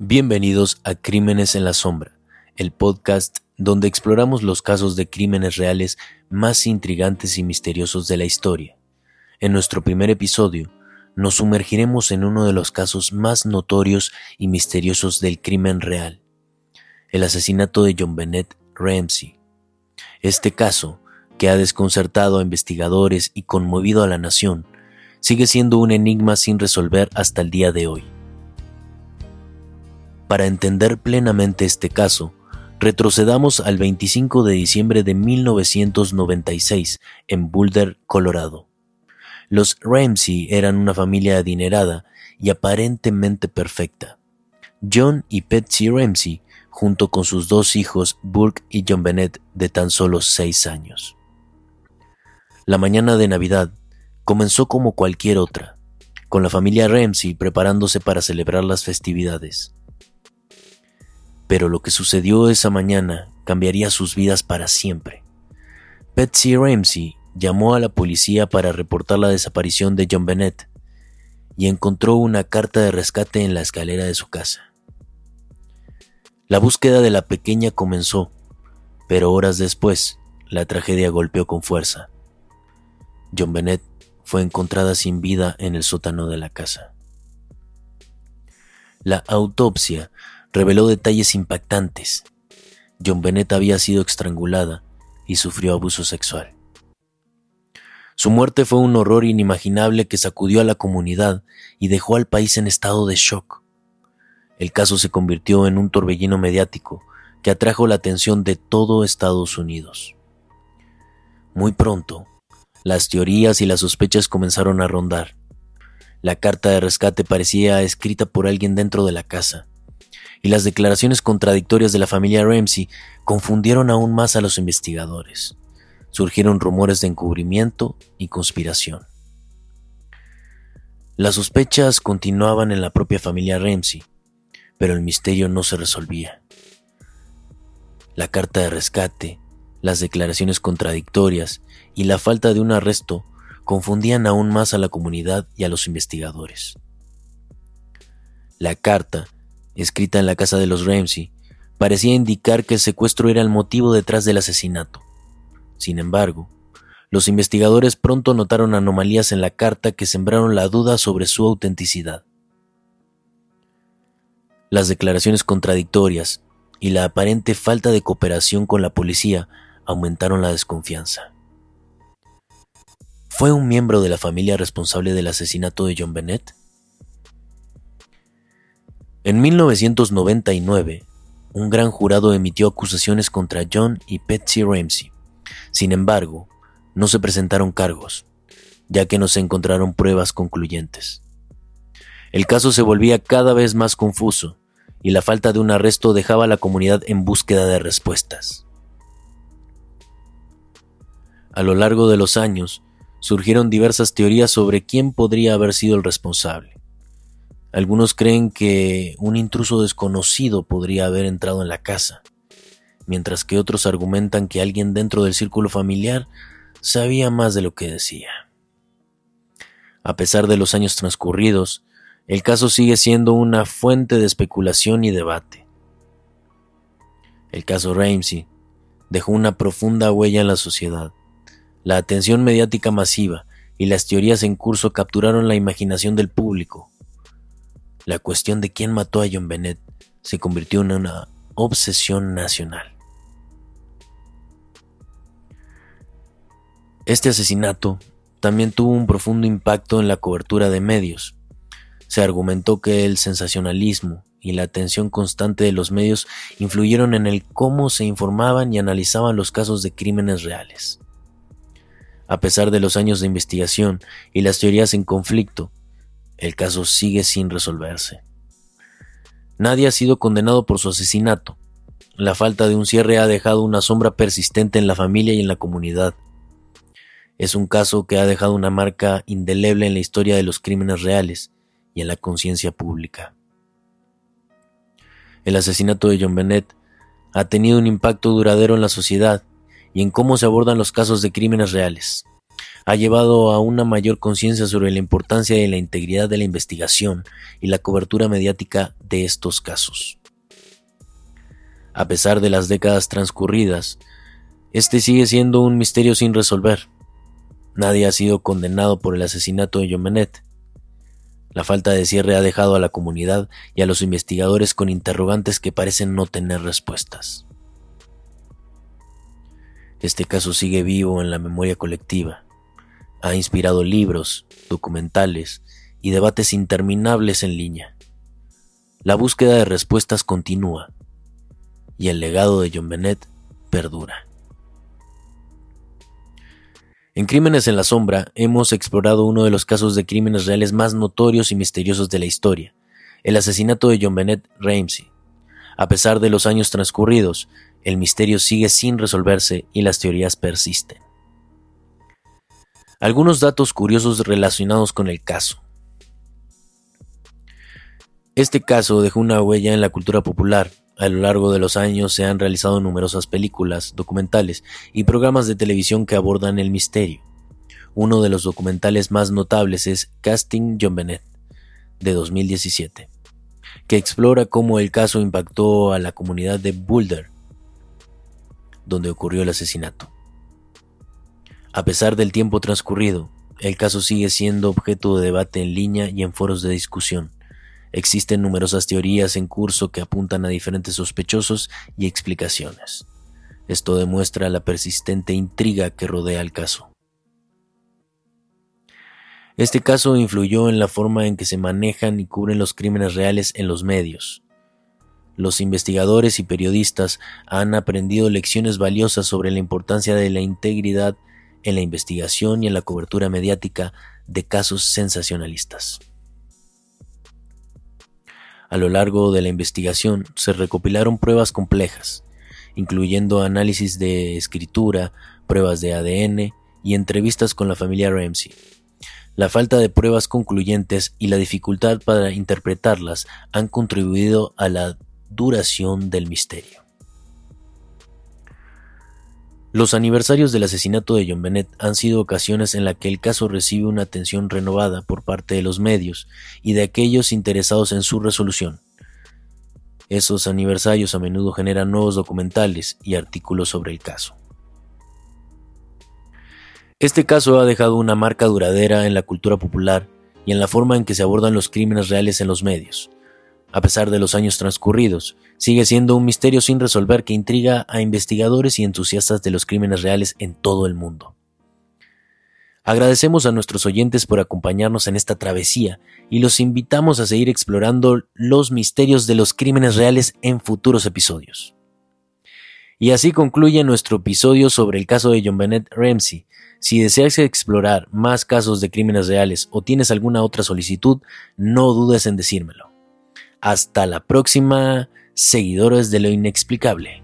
Bienvenidos a Crímenes en la Sombra, el podcast donde exploramos los casos de crímenes reales más intrigantes y misteriosos de la historia. En nuestro primer episodio, nos sumergiremos en uno de los casos más notorios y misteriosos del crimen real, el asesinato de John Bennett Ramsey. Este caso, que ha desconcertado a investigadores y conmovido a la nación, sigue siendo un enigma sin resolver hasta el día de hoy. Para entender plenamente este caso, retrocedamos al 25 de diciembre de 1996 en Boulder, Colorado. Los Ramsey eran una familia adinerada y aparentemente perfecta. John y Betsy Ramsey, junto con sus dos hijos Burke y John Bennett de tan solo seis años. La mañana de Navidad comenzó como cualquier otra, con la familia Ramsey preparándose para celebrar las festividades. Pero lo que sucedió esa mañana cambiaría sus vidas para siempre. Betsy Ramsey llamó a la policía para reportar la desaparición de John Bennett y encontró una carta de rescate en la escalera de su casa. La búsqueda de la pequeña comenzó, pero horas después la tragedia golpeó con fuerza. John Bennett fue encontrada sin vida en el sótano de la casa. La autopsia reveló detalles impactantes. John Bennett había sido estrangulada y sufrió abuso sexual. Su muerte fue un horror inimaginable que sacudió a la comunidad y dejó al país en estado de shock. El caso se convirtió en un torbellino mediático que atrajo la atención de todo Estados Unidos. Muy pronto, las teorías y las sospechas comenzaron a rondar. La carta de rescate parecía escrita por alguien dentro de la casa y las declaraciones contradictorias de la familia Ramsey confundieron aún más a los investigadores. Surgieron rumores de encubrimiento y conspiración. Las sospechas continuaban en la propia familia Ramsey, pero el misterio no se resolvía. La carta de rescate, las declaraciones contradictorias y la falta de un arresto confundían aún más a la comunidad y a los investigadores. La carta escrita en la casa de los Ramsey, parecía indicar que el secuestro era el motivo detrás del asesinato. Sin embargo, los investigadores pronto notaron anomalías en la carta que sembraron la duda sobre su autenticidad. Las declaraciones contradictorias y la aparente falta de cooperación con la policía aumentaron la desconfianza. ¿Fue un miembro de la familia responsable del asesinato de John Bennett? En 1999, un gran jurado emitió acusaciones contra John y Betsy Ramsey. Sin embargo, no se presentaron cargos, ya que no se encontraron pruebas concluyentes. El caso se volvía cada vez más confuso y la falta de un arresto dejaba a la comunidad en búsqueda de respuestas. A lo largo de los años, surgieron diversas teorías sobre quién podría haber sido el responsable. Algunos creen que un intruso desconocido podría haber entrado en la casa, mientras que otros argumentan que alguien dentro del círculo familiar sabía más de lo que decía. A pesar de los años transcurridos, el caso sigue siendo una fuente de especulación y debate. El caso Ramsey dejó una profunda huella en la sociedad. La atención mediática masiva y las teorías en curso capturaron la imaginación del público la cuestión de quién mató a John Bennett se convirtió en una obsesión nacional. Este asesinato también tuvo un profundo impacto en la cobertura de medios. Se argumentó que el sensacionalismo y la atención constante de los medios influyeron en el cómo se informaban y analizaban los casos de crímenes reales. A pesar de los años de investigación y las teorías en conflicto, el caso sigue sin resolverse. Nadie ha sido condenado por su asesinato. La falta de un cierre ha dejado una sombra persistente en la familia y en la comunidad. Es un caso que ha dejado una marca indeleble en la historia de los crímenes reales y en la conciencia pública. El asesinato de John Bennett ha tenido un impacto duradero en la sociedad y en cómo se abordan los casos de crímenes reales. Ha llevado a una mayor conciencia sobre la importancia y la integridad de la investigación y la cobertura mediática de estos casos. A pesar de las décadas transcurridas, este sigue siendo un misterio sin resolver. Nadie ha sido condenado por el asesinato de Bennett. La falta de cierre ha dejado a la comunidad y a los investigadores con interrogantes que parecen no tener respuestas. Este caso sigue vivo en la memoria colectiva. Ha inspirado libros, documentales y debates interminables en línea. La búsqueda de respuestas continúa y el legado de John Bennett perdura. En Crímenes en la Sombra hemos explorado uno de los casos de crímenes reales más notorios y misteriosos de la historia, el asesinato de John Bennett Ramsey. A pesar de los años transcurridos, el misterio sigue sin resolverse y las teorías persisten. Algunos datos curiosos relacionados con el caso. Este caso dejó una huella en la cultura popular. A lo largo de los años se han realizado numerosas películas, documentales y programas de televisión que abordan el misterio. Uno de los documentales más notables es Casting John Bennett, de 2017, que explora cómo el caso impactó a la comunidad de Boulder, donde ocurrió el asesinato. A pesar del tiempo transcurrido, el caso sigue siendo objeto de debate en línea y en foros de discusión. Existen numerosas teorías en curso que apuntan a diferentes sospechosos y explicaciones. Esto demuestra la persistente intriga que rodea el caso. Este caso influyó en la forma en que se manejan y cubren los crímenes reales en los medios. Los investigadores y periodistas han aprendido lecciones valiosas sobre la importancia de la integridad en la investigación y en la cobertura mediática de casos sensacionalistas. A lo largo de la investigación se recopilaron pruebas complejas, incluyendo análisis de escritura, pruebas de ADN y entrevistas con la familia Ramsey. La falta de pruebas concluyentes y la dificultad para interpretarlas han contribuido a la duración del misterio. Los aniversarios del asesinato de John Bennett han sido ocasiones en las que el caso recibe una atención renovada por parte de los medios y de aquellos interesados en su resolución. Esos aniversarios a menudo generan nuevos documentales y artículos sobre el caso. Este caso ha dejado una marca duradera en la cultura popular y en la forma en que se abordan los crímenes reales en los medios. A pesar de los años transcurridos, sigue siendo un misterio sin resolver que intriga a investigadores y entusiastas de los crímenes reales en todo el mundo. Agradecemos a nuestros oyentes por acompañarnos en esta travesía y los invitamos a seguir explorando los misterios de los crímenes reales en futuros episodios. Y así concluye nuestro episodio sobre el caso de John Bennett Ramsey. Si deseas explorar más casos de crímenes reales o tienes alguna otra solicitud, no dudes en decírmelo. Hasta la próxima, seguidores de lo inexplicable.